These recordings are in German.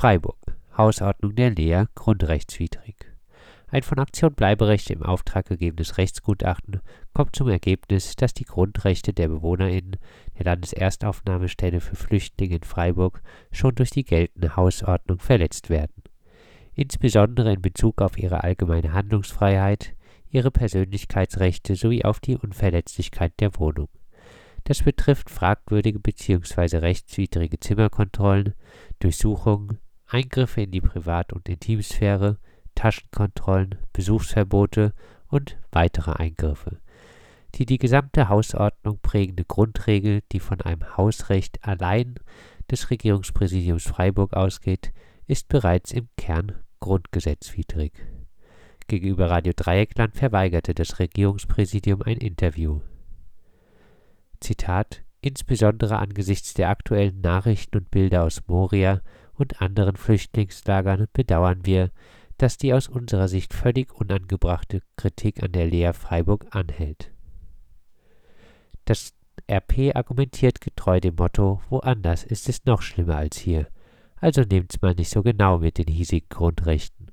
Freiburg. Hausordnung der Lea grundrechtswidrig. Ein von Aktion Bleiberecht im Auftrag gegebenes Rechtsgutachten kommt zum Ergebnis, dass die Grundrechte der BewohnerInnen der Landeserstaufnahmestelle für Flüchtlinge in Freiburg schon durch die geltende Hausordnung verletzt werden. Insbesondere in Bezug auf ihre allgemeine Handlungsfreiheit, ihre Persönlichkeitsrechte sowie auf die Unverletzlichkeit der Wohnung. Das betrifft fragwürdige bzw. rechtswidrige Zimmerkontrollen, Durchsuchungen, Eingriffe in die Privat- und Intimsphäre, Taschenkontrollen, Besuchsverbote und weitere Eingriffe. Die die gesamte Hausordnung prägende Grundregel, die von einem Hausrecht allein des Regierungspräsidiums Freiburg ausgeht, ist bereits im Kern grundgesetzwidrig. Gegenüber Radio Dreieckland verweigerte das Regierungspräsidium ein Interview. Zitat Insbesondere angesichts der aktuellen Nachrichten und Bilder aus Moria und anderen Flüchtlingslagern bedauern wir, dass die aus unserer Sicht völlig unangebrachte Kritik an der Lea Freiburg anhält. Das RP argumentiert getreu dem Motto, woanders ist es noch schlimmer als hier, also nehmt's mal nicht so genau mit den hiesigen Grundrechten.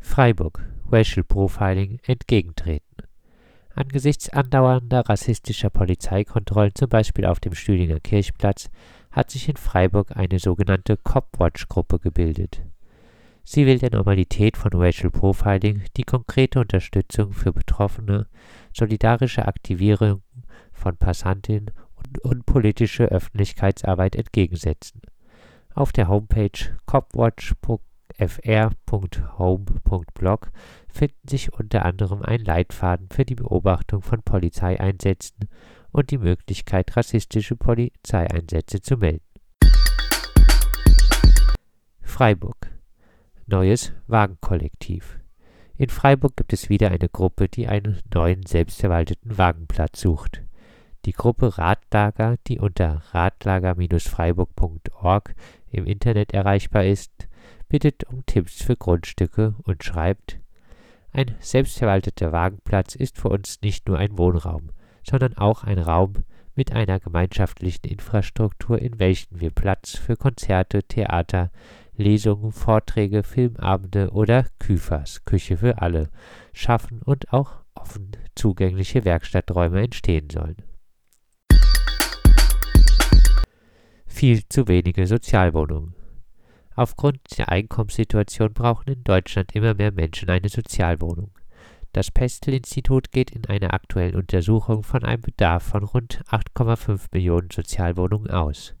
Freiburg, Racial Profiling entgegentreten. Angesichts andauernder rassistischer Polizeikontrollen, zum Beispiel auf dem Stühlinger Kirchplatz, hat sich in Freiburg eine sogenannte Copwatch-Gruppe gebildet. Sie will der Normalität von Racial Profiling die konkrete Unterstützung für Betroffene, solidarische Aktivierung von Passantinnen und, und politische Öffentlichkeitsarbeit entgegensetzen. Auf der Homepage copwatch.com fr.home.blog finden sich unter anderem ein Leitfaden für die Beobachtung von Polizeieinsätzen und die Möglichkeit, rassistische Polizeieinsätze zu melden. Freiburg Neues Wagenkollektiv In Freiburg gibt es wieder eine Gruppe, die einen neuen selbstverwalteten Wagenplatz sucht. Die Gruppe Radlager, die unter radlager-freiburg.org im Internet erreichbar ist, bittet um Tipps für Grundstücke und schreibt, ein selbstverwalteter Wagenplatz ist für uns nicht nur ein Wohnraum, sondern auch ein Raum mit einer gemeinschaftlichen Infrastruktur, in welchem wir Platz für Konzerte, Theater, Lesungen, Vorträge, Filmabende oder Küfers, Küche für alle, schaffen und auch offen zugängliche Werkstatträume entstehen sollen. Viel zu wenige Sozialwohnungen. Aufgrund der Einkommenssituation brauchen in Deutschland immer mehr Menschen eine Sozialwohnung. Das Pestel-Institut geht in einer aktuellen Untersuchung von einem Bedarf von rund 8,5 Millionen Sozialwohnungen aus.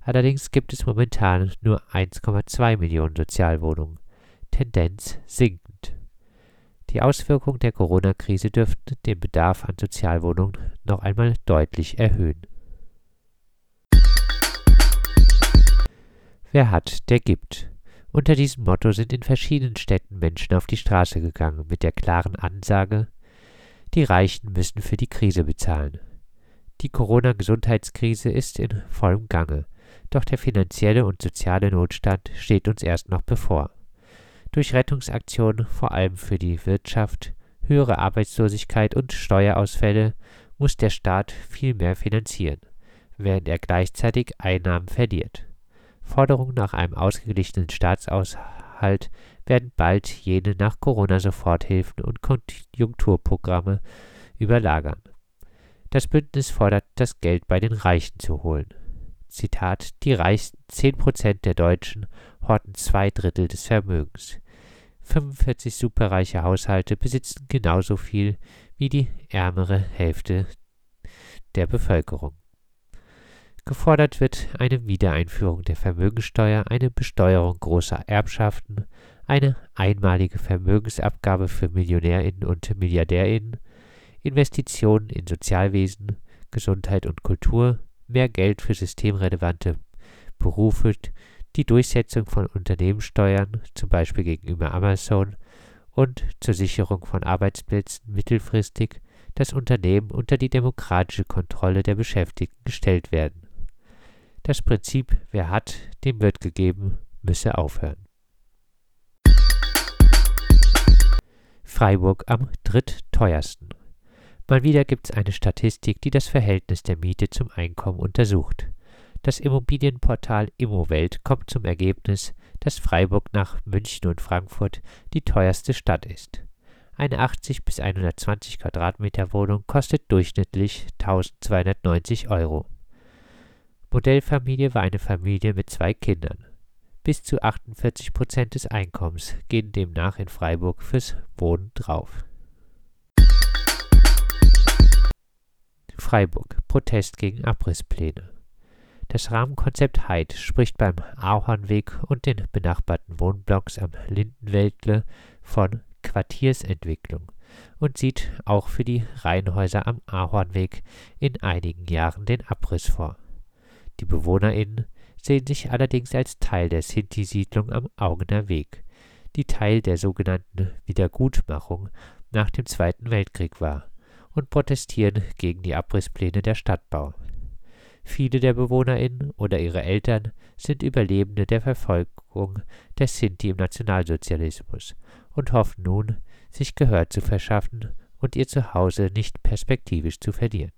Allerdings gibt es momentan nur 1,2 Millionen Sozialwohnungen. Tendenz sinkend. Die Auswirkungen der Corona-Krise dürften den Bedarf an Sozialwohnungen noch einmal deutlich erhöhen. Wer hat, der gibt. Unter diesem Motto sind in verschiedenen Städten Menschen auf die Straße gegangen, mit der klaren Ansage, die Reichen müssen für die Krise bezahlen. Die Corona-Gesundheitskrise ist in vollem Gange, doch der finanzielle und soziale Notstand steht uns erst noch bevor. Durch Rettungsaktionen, vor allem für die Wirtschaft, höhere Arbeitslosigkeit und Steuerausfälle muss der Staat viel mehr finanzieren, während er gleichzeitig Einnahmen verliert. Forderungen nach einem ausgeglichenen Staatshaushalt werden bald jene nach Corona-Soforthilfen und Konjunkturprogramme überlagern. Das Bündnis fordert, das Geld bei den Reichen zu holen. Zitat: Die reichsten 10% der Deutschen horten zwei Drittel des Vermögens. 45 superreiche Haushalte besitzen genauso viel wie die ärmere Hälfte der Bevölkerung. Gefordert wird eine Wiedereinführung der Vermögensteuer, eine Besteuerung großer Erbschaften, eine einmalige Vermögensabgabe für Millionärinnen und Milliardärinnen, Investitionen in Sozialwesen, Gesundheit und Kultur, mehr Geld für systemrelevante Berufe, die Durchsetzung von Unternehmenssteuern, zum Beispiel gegenüber Amazon, und zur Sicherung von Arbeitsplätzen mittelfristig das Unternehmen unter die demokratische Kontrolle der Beschäftigten gestellt werden. Das Prinzip, wer hat, dem wird gegeben, müsse aufhören. Freiburg am drittteuersten. Mal wieder gibt es eine Statistik, die das Verhältnis der Miete zum Einkommen untersucht. Das Immobilienportal Immowelt kommt zum Ergebnis, dass Freiburg nach München und Frankfurt die teuerste Stadt ist. Eine 80 bis 120 Quadratmeter Wohnung kostet durchschnittlich 1290 Euro. Modellfamilie war eine Familie mit zwei Kindern. Bis zu 48 Prozent des Einkommens gehen demnach in Freiburg fürs Wohnen drauf. Freiburg Protest gegen Abrisspläne. Das Rahmenkonzept Heid spricht beim Ahornweg und den benachbarten Wohnblocks am Lindenwäldle von Quartiersentwicklung und sieht auch für die Reihenhäuser am Ahornweg in einigen Jahren den Abriss vor. Die BewohnerInnen sehen sich allerdings als Teil der Sinti-Siedlung am Augener Weg, die Teil der sogenannten Wiedergutmachung nach dem Zweiten Weltkrieg war, und protestieren gegen die Abrisspläne der Stadtbau. Viele der BewohnerInnen oder ihre Eltern sind Überlebende der Verfolgung der Sinti im Nationalsozialismus und hoffen nun, sich Gehör zu verschaffen und ihr Zuhause nicht perspektivisch zu verlieren